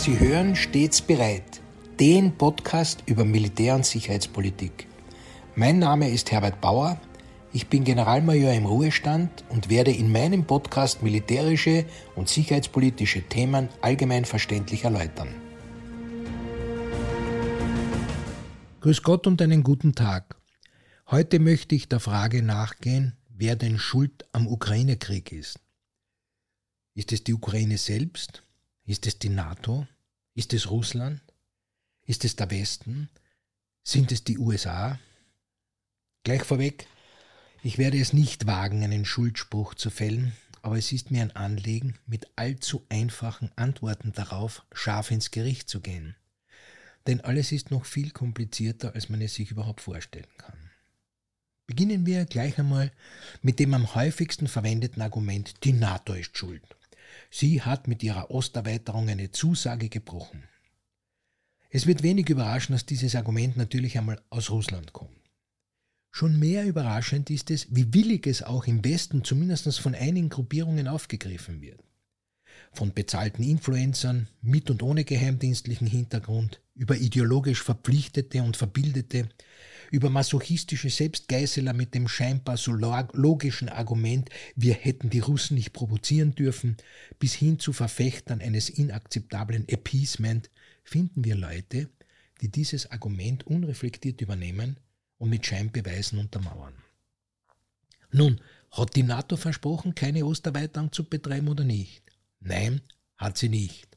Sie hören stets bereit, den Podcast über Militär- und Sicherheitspolitik. Mein Name ist Herbert Bauer, ich bin Generalmajor im Ruhestand und werde in meinem Podcast militärische und sicherheitspolitische Themen allgemein verständlich erläutern. Grüß Gott und einen guten Tag. Heute möchte ich der Frage nachgehen, wer denn schuld am Ukraine-Krieg ist. Ist es die Ukraine selbst? Ist es die NATO? Ist es Russland? Ist es der Westen? Sind es die USA? Gleich vorweg, ich werde es nicht wagen, einen Schuldspruch zu fällen, aber es ist mir ein Anliegen, mit allzu einfachen Antworten darauf scharf ins Gericht zu gehen. Denn alles ist noch viel komplizierter, als man es sich überhaupt vorstellen kann. Beginnen wir gleich einmal mit dem am häufigsten verwendeten Argument, die NATO ist schuld. Sie hat mit ihrer Osterweiterung eine Zusage gebrochen. Es wird wenig überraschen, dass dieses Argument natürlich einmal aus Russland kommt. Schon mehr überraschend ist es, wie willig es auch im Westen zumindest von einigen Gruppierungen aufgegriffen wird. Von bezahlten Influencern mit und ohne geheimdienstlichen Hintergrund, über ideologisch Verpflichtete und Verbildete, über masochistische Selbstgeißeler mit dem scheinbar so logischen Argument, wir hätten die Russen nicht provozieren dürfen, bis hin zu Verfechtern eines inakzeptablen Appeasement, finden wir Leute, die dieses Argument unreflektiert übernehmen und mit Scheinbeweisen untermauern. Nun, hat die NATO versprochen, keine Osterweiterung zu betreiben oder nicht? Nein, hat sie nicht.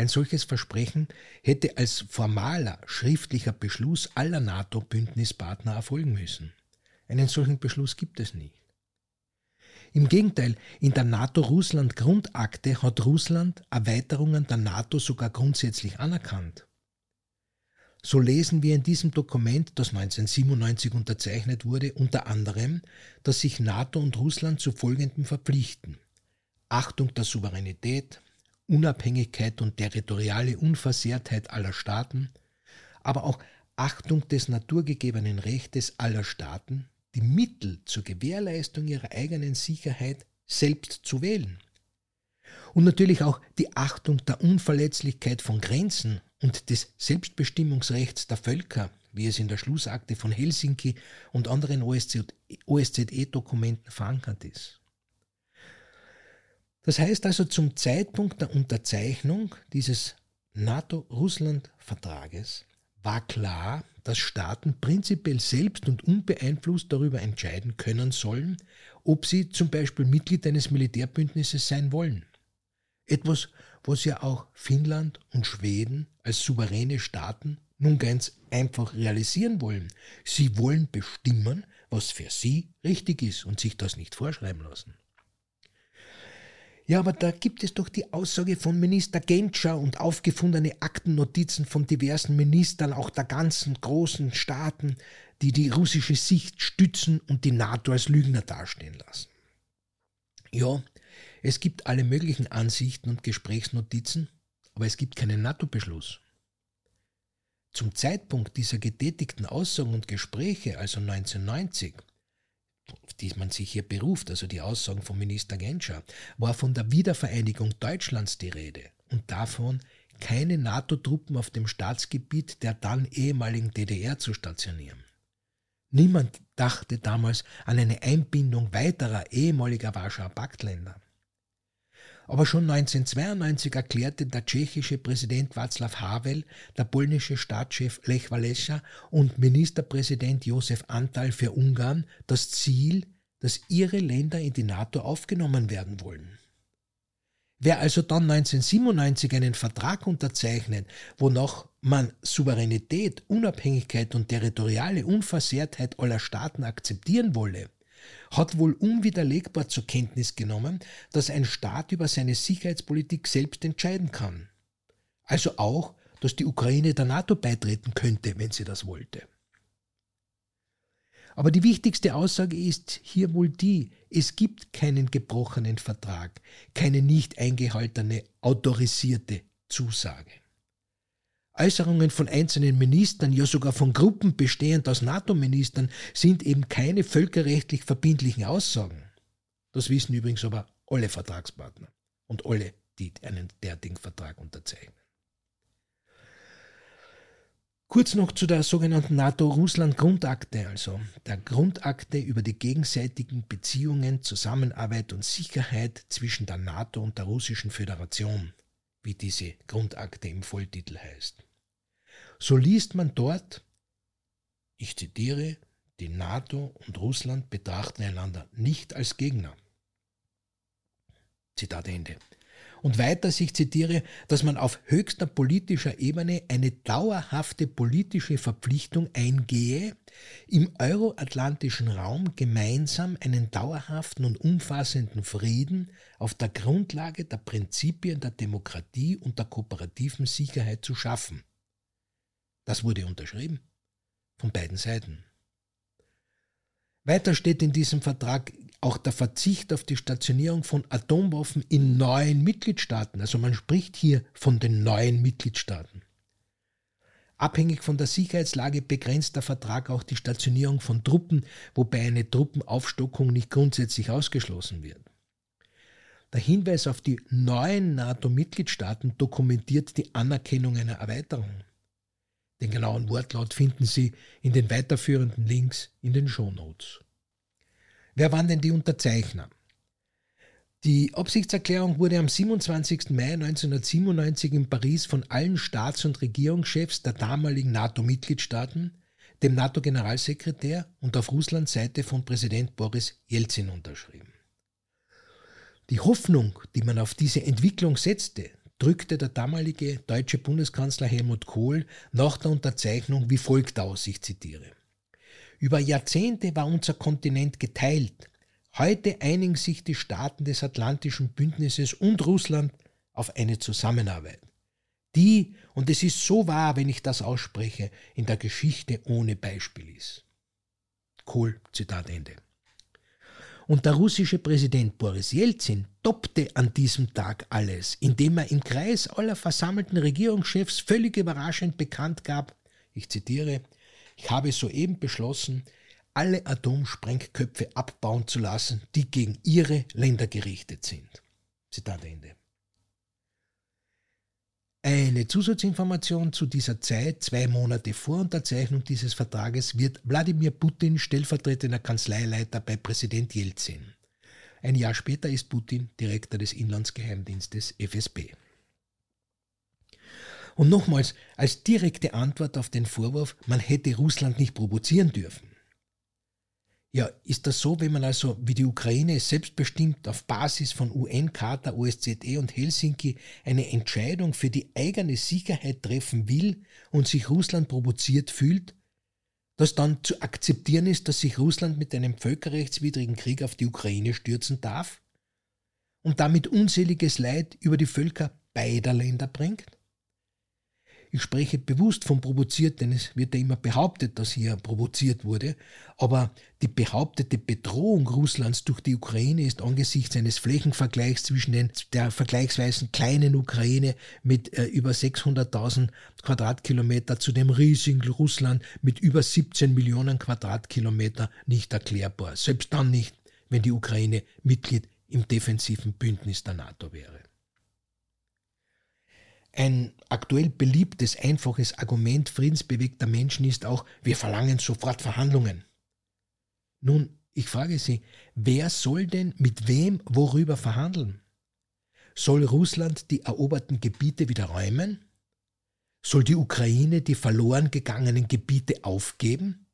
Ein solches Versprechen hätte als formaler schriftlicher Beschluss aller NATO-Bündnispartner erfolgen müssen. Einen solchen Beschluss gibt es nicht. Im Gegenteil, in der NATO-Russland-Grundakte hat Russland Erweiterungen der NATO sogar grundsätzlich anerkannt. So lesen wir in diesem Dokument, das 1997 unterzeichnet wurde, unter anderem, dass sich NATO und Russland zu folgendem verpflichten. Achtung der Souveränität, Unabhängigkeit und territoriale Unversehrtheit aller Staaten, aber auch Achtung des naturgegebenen Rechtes aller Staaten, die Mittel zur Gewährleistung ihrer eigenen Sicherheit selbst zu wählen. Und natürlich auch die Achtung der Unverletzlichkeit von Grenzen und des Selbstbestimmungsrechts der Völker, wie es in der Schlussakte von Helsinki und anderen OSZE-Dokumenten verankert ist. Das heißt also, zum Zeitpunkt der Unterzeichnung dieses NATO-Russland-Vertrages war klar, dass Staaten prinzipiell selbst und unbeeinflusst darüber entscheiden können sollen, ob sie zum Beispiel Mitglied eines Militärbündnisses sein wollen. Etwas, was ja auch Finnland und Schweden als souveräne Staaten nun ganz einfach realisieren wollen. Sie wollen bestimmen, was für sie richtig ist und sich das nicht vorschreiben lassen. Ja, aber da gibt es doch die Aussage von Minister Genscher und aufgefundene Aktennotizen von diversen Ministern, auch der ganzen großen Staaten, die die russische Sicht stützen und die NATO als Lügner dastehen lassen. Ja, es gibt alle möglichen Ansichten und Gesprächsnotizen, aber es gibt keinen NATO-Beschluss. Zum Zeitpunkt dieser getätigten Aussagen und Gespräche, also 1990, auf die man sich hier beruft, also die Aussagen von Minister Genscher, war von der Wiedervereinigung Deutschlands die Rede und davon, keine NATO-Truppen auf dem Staatsgebiet der dann ehemaligen DDR zu stationieren. Niemand dachte damals an eine Einbindung weiterer ehemaliger Warschauer Paktländer. Aber schon 1992 erklärte der tschechische Präsident Václav Havel, der polnische Staatschef Lech Walesa und Ministerpräsident Josef Antal für Ungarn das Ziel, dass ihre Länder in die NATO aufgenommen werden wollen. Wer also dann 1997 einen Vertrag unterzeichnet, wonach man Souveränität, Unabhängigkeit und territoriale Unversehrtheit aller Staaten akzeptieren wolle, hat wohl unwiderlegbar zur Kenntnis genommen, dass ein Staat über seine Sicherheitspolitik selbst entscheiden kann. Also auch, dass die Ukraine der NATO beitreten könnte, wenn sie das wollte. Aber die wichtigste Aussage ist hier wohl die, es gibt keinen gebrochenen Vertrag, keine nicht eingehaltene autorisierte Zusage. Äußerungen von einzelnen Ministern, ja sogar von Gruppen bestehend aus NATO-Ministern, sind eben keine völkerrechtlich verbindlichen Aussagen. Das wissen übrigens aber alle Vertragspartner und alle, die einen derartigen Vertrag unterzeichnen. Kurz noch zu der sogenannten NATO-Russland-Grundakte, also der Grundakte über die gegenseitigen Beziehungen, Zusammenarbeit und Sicherheit zwischen der NATO und der Russischen Föderation, wie diese Grundakte im Volltitel heißt. So liest man dort, ich zitiere, die NATO und Russland betrachten einander nicht als Gegner. Zitat Ende. Und weiter, ich zitiere, dass man auf höchster politischer Ebene eine dauerhafte politische Verpflichtung eingehe, im euroatlantischen Raum gemeinsam einen dauerhaften und umfassenden Frieden auf der Grundlage der Prinzipien der Demokratie und der kooperativen Sicherheit zu schaffen. Das wurde unterschrieben von beiden Seiten. Weiter steht in diesem Vertrag auch der Verzicht auf die Stationierung von Atomwaffen in neuen Mitgliedstaaten. Also man spricht hier von den neuen Mitgliedstaaten. Abhängig von der Sicherheitslage begrenzt der Vertrag auch die Stationierung von Truppen, wobei eine Truppenaufstockung nicht grundsätzlich ausgeschlossen wird. Der Hinweis auf die neuen NATO-Mitgliedstaaten dokumentiert die Anerkennung einer Erweiterung. Den genauen Wortlaut finden Sie in den weiterführenden Links in den Shownotes. Wer waren denn die Unterzeichner? Die Absichtserklärung wurde am 27. Mai 1997 in Paris von allen Staats- und Regierungschefs der damaligen NATO-Mitgliedstaaten, dem NATO-Generalsekretär und auf Russlands Seite von Präsident Boris Jelzin unterschrieben. Die Hoffnung, die man auf diese Entwicklung setzte, drückte der damalige deutsche Bundeskanzler Helmut Kohl nach der Unterzeichnung wie folgt aus, ich zitiere. Über Jahrzehnte war unser Kontinent geteilt. Heute einigen sich die Staaten des Atlantischen Bündnisses und Russland auf eine Zusammenarbeit, die, und es ist so wahr, wenn ich das ausspreche, in der Geschichte ohne Beispiel ist. Kohl, Zitat Ende. Und der russische Präsident Boris Jelzin toppte an diesem Tag alles, indem er im Kreis aller versammelten Regierungschefs völlig überraschend bekannt gab, ich zitiere, ich habe soeben beschlossen, alle Atomsprengköpfe abbauen zu lassen, die gegen ihre Länder gerichtet sind. Zitat Ende. Eine Zusatzinformation zu dieser Zeit, zwei Monate vor Unterzeichnung dieses Vertrages, wird Wladimir Putin stellvertretender Kanzleileiter bei Präsident Jelzin. Ein Jahr später ist Putin Direktor des Inlandsgeheimdienstes FSB. Und nochmals, als direkte Antwort auf den Vorwurf, man hätte Russland nicht provozieren dürfen. Ja, ist das so, wenn man also wie die Ukraine selbstbestimmt auf Basis von UN-Charta, OSZE und Helsinki eine Entscheidung für die eigene Sicherheit treffen will und sich Russland provoziert fühlt, dass dann zu akzeptieren ist, dass sich Russland mit einem völkerrechtswidrigen Krieg auf die Ukraine stürzen darf und damit unseliges Leid über die Völker beider Länder bringt? Ich spreche bewusst von provoziert, denn es wird ja immer behauptet, dass hier provoziert wurde. Aber die behauptete Bedrohung Russlands durch die Ukraine ist angesichts eines Flächenvergleichs zwischen der vergleichsweise kleinen Ukraine mit äh, über 600.000 Quadratkilometer zu dem riesigen Russland mit über 17 Millionen Quadratkilometer nicht erklärbar. Selbst dann nicht, wenn die Ukraine Mitglied im defensiven Bündnis der NATO wäre. Ein aktuell beliebtes, einfaches Argument friedensbewegter Menschen ist auch, wir verlangen sofort Verhandlungen. Nun, ich frage Sie, wer soll denn mit wem worüber verhandeln? Soll Russland die eroberten Gebiete wieder räumen? Soll die Ukraine die verloren gegangenen Gebiete aufgeben?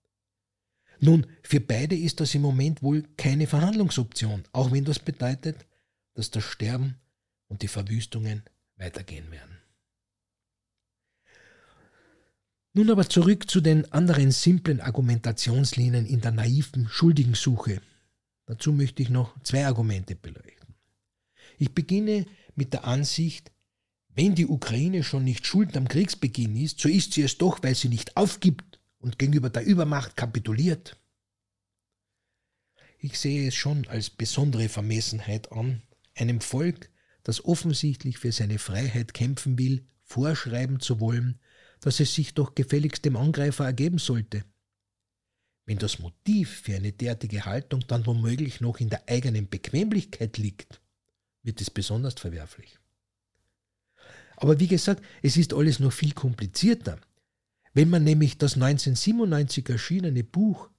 Nun, für beide ist das im Moment wohl keine Verhandlungsoption, auch wenn das bedeutet, dass das Sterben und die Verwüstungen weitergehen werden. Nun aber zurück zu den anderen simplen Argumentationslinien in der naiven Schuldigensuche. Dazu möchte ich noch zwei Argumente beleuchten. Ich beginne mit der Ansicht, wenn die Ukraine schon nicht schuld am Kriegsbeginn ist, so ist sie es doch, weil sie nicht aufgibt und gegenüber der Übermacht kapituliert. Ich sehe es schon als besondere Vermessenheit an, einem Volk, das offensichtlich für seine Freiheit kämpfen will, vorschreiben zu wollen, dass es sich doch gefälligst dem Angreifer ergeben sollte. Wenn das Motiv für eine derartige Haltung dann womöglich noch in der eigenen Bequemlichkeit liegt, wird es besonders verwerflich. Aber wie gesagt, es ist alles noch viel komplizierter, Wenn man nämlich das 1997 erschienene Buch,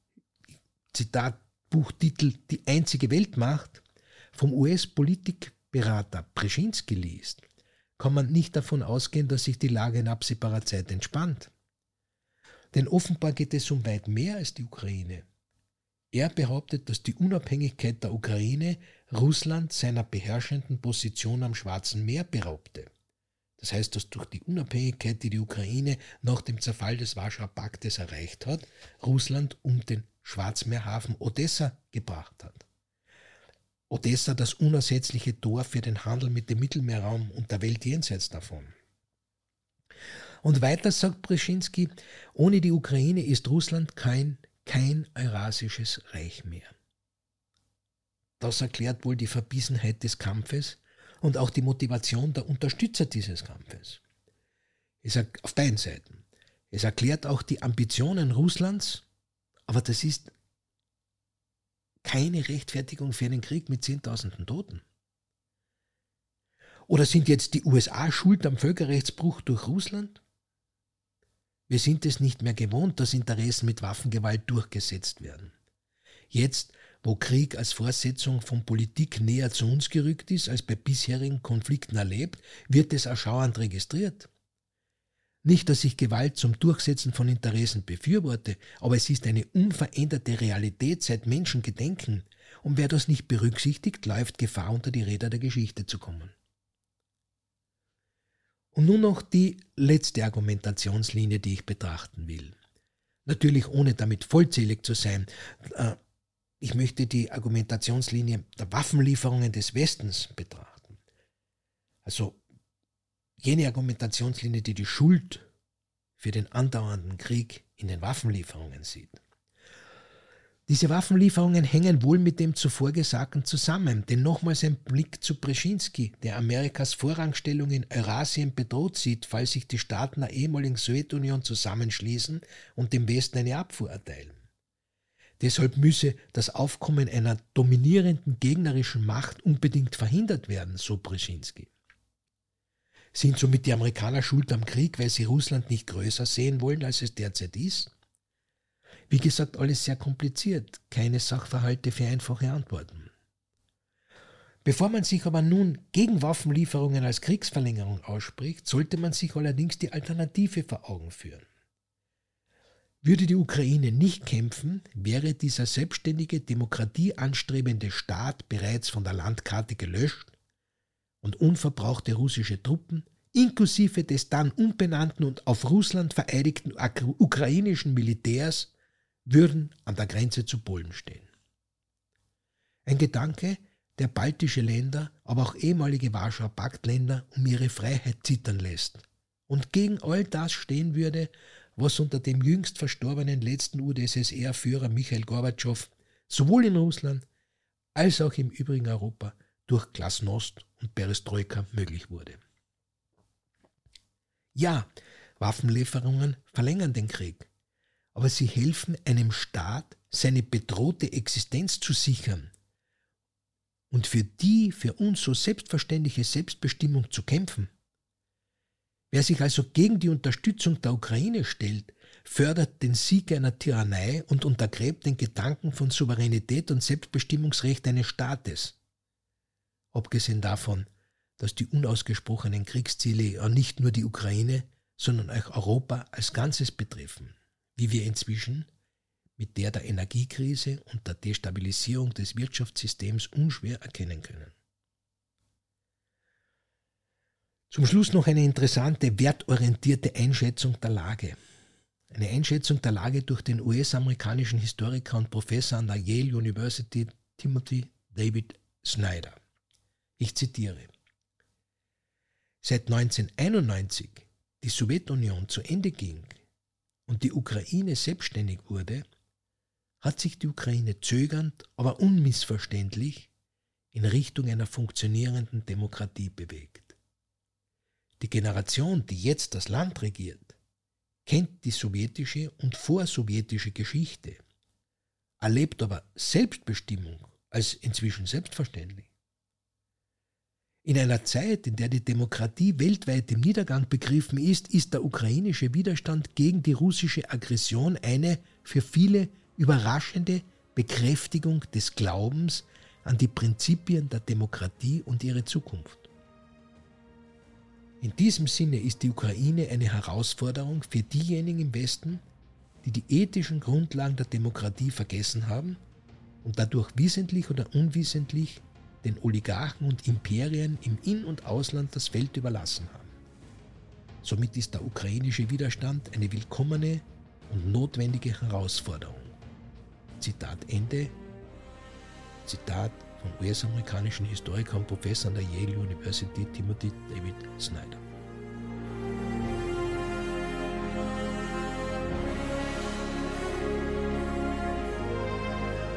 Zitat Buchtitel Die einzige Weltmacht, vom US-Politikberater Brzezinski liest, kann man nicht davon ausgehen, dass sich die Lage in absehbarer Zeit entspannt. Denn offenbar geht es um weit mehr als die Ukraine. Er behauptet, dass die Unabhängigkeit der Ukraine Russland seiner beherrschenden Position am Schwarzen Meer beraubte. Das heißt, dass durch die Unabhängigkeit, die die Ukraine nach dem Zerfall des Warschauer Paktes erreicht hat, Russland um den Schwarzmeerhafen Odessa gebracht hat. Odessa das unersetzliche Tor für den Handel mit dem Mittelmeerraum und der Welt jenseits davon. Und weiter sagt Brzezinski, ohne die Ukraine ist Russland kein, kein eurasisches Reich mehr. Das erklärt wohl die Verbissenheit des Kampfes und auch die Motivation der Unterstützer dieses Kampfes. Es auf beiden Seiten. Es erklärt auch die Ambitionen Russlands, aber das ist keine Rechtfertigung für einen Krieg mit Zehntausenden Toten. Oder sind jetzt die USA schuld am Völkerrechtsbruch durch Russland? Wir sind es nicht mehr gewohnt, dass Interessen mit Waffengewalt durchgesetzt werden. Jetzt, wo Krieg als Vorsetzung von Politik näher zu uns gerückt ist, als bei bisherigen Konflikten erlebt, wird es erschauernd registriert. Nicht, dass ich Gewalt zum Durchsetzen von Interessen befürworte, aber es ist eine unveränderte Realität seit Menschen gedenken, und wer das nicht berücksichtigt, läuft Gefahr, unter die Räder der Geschichte zu kommen. Und nun noch die letzte Argumentationslinie, die ich betrachten will. Natürlich ohne damit vollzählig zu sein. Äh, ich möchte die Argumentationslinie der Waffenlieferungen des Westens betrachten. Also jene Argumentationslinie, die die Schuld für den andauernden Krieg in den Waffenlieferungen sieht. Diese Waffenlieferungen hängen wohl mit dem zuvor Gesagten zusammen, denn nochmals ein Blick zu Brzezinski, der Amerikas Vorrangstellung in Eurasien bedroht sieht, falls sich die Staaten der ehemaligen Sowjetunion zusammenschließen und dem Westen eine Abfuhr erteilen. Deshalb müsse das Aufkommen einer dominierenden gegnerischen Macht unbedingt verhindert werden, so Brzezinski. Sind somit die Amerikaner schuld am Krieg, weil sie Russland nicht größer sehen wollen, als es derzeit ist? Wie gesagt, alles sehr kompliziert, keine Sachverhalte für einfache Antworten. Bevor man sich aber nun gegen Waffenlieferungen als Kriegsverlängerung ausspricht, sollte man sich allerdings die Alternative vor Augen führen. Würde die Ukraine nicht kämpfen, wäre dieser selbstständige, demokratieanstrebende Staat bereits von der Landkarte gelöscht und unverbrauchte russische Truppen, inklusive des dann unbenannten und auf Russland vereidigten ukrainischen Militärs, würden an der Grenze zu Polen stehen. Ein Gedanke, der baltische Länder, aber auch ehemalige Warschauer Paktländer um ihre Freiheit zittern lässt und gegen all das stehen würde, was unter dem jüngst verstorbenen letzten UdSSR-Führer Michael Gorbatschow sowohl in Russland als auch im übrigen Europa durch Glasnost und Perestroika möglich wurde. Ja, Waffenlieferungen verlängern den Krieg, aber sie helfen einem Staat, seine bedrohte Existenz zu sichern und für die für uns so selbstverständliche Selbstbestimmung zu kämpfen. Wer sich also gegen die Unterstützung der Ukraine stellt, fördert den Sieg einer Tyrannei und untergräbt den Gedanken von Souveränität und Selbstbestimmungsrecht eines Staates abgesehen davon, dass die unausgesprochenen Kriegsziele ja nicht nur die Ukraine, sondern auch Europa als Ganzes betreffen, wie wir inzwischen mit der der Energiekrise und der Destabilisierung des Wirtschaftssystems unschwer erkennen können. Zum Schluss noch eine interessante, wertorientierte Einschätzung der Lage. Eine Einschätzung der Lage durch den US-amerikanischen Historiker und Professor an der Yale University Timothy David Snyder. Ich zitiere. Seit 1991 die Sowjetunion zu Ende ging und die Ukraine selbstständig wurde, hat sich die Ukraine zögernd, aber unmissverständlich in Richtung einer funktionierenden Demokratie bewegt. Die Generation, die jetzt das Land regiert, kennt die sowjetische und vorsowjetische Geschichte, erlebt aber Selbstbestimmung als inzwischen selbstverständlich. In einer Zeit, in der die Demokratie weltweit im Niedergang begriffen ist, ist der ukrainische Widerstand gegen die russische Aggression eine für viele überraschende Bekräftigung des Glaubens an die Prinzipien der Demokratie und ihre Zukunft. In diesem Sinne ist die Ukraine eine Herausforderung für diejenigen im Westen, die die ethischen Grundlagen der Demokratie vergessen haben und dadurch wissentlich oder unwissentlich den Oligarchen und Imperien im In- und Ausland das Feld überlassen haben. Somit ist der ukrainische Widerstand eine willkommene und notwendige Herausforderung. Zitat Ende. Zitat vom US-amerikanischen Historiker und Professor an der Yale University Timothy David Snyder.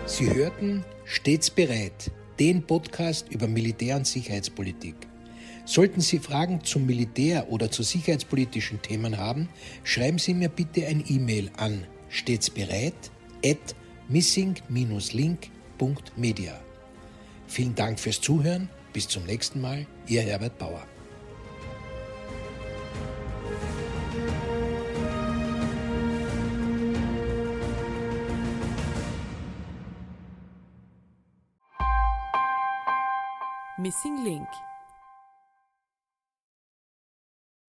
Sie hörten Stets bereit, den Podcast über Militär- und Sicherheitspolitik. Sollten Sie Fragen zum Militär oder zu sicherheitspolitischen Themen haben, schreiben Sie mir bitte ein E-Mail an missing-link.media. Vielen Dank fürs Zuhören. Bis zum nächsten Mal. Ihr Herbert Bauer. Missing Link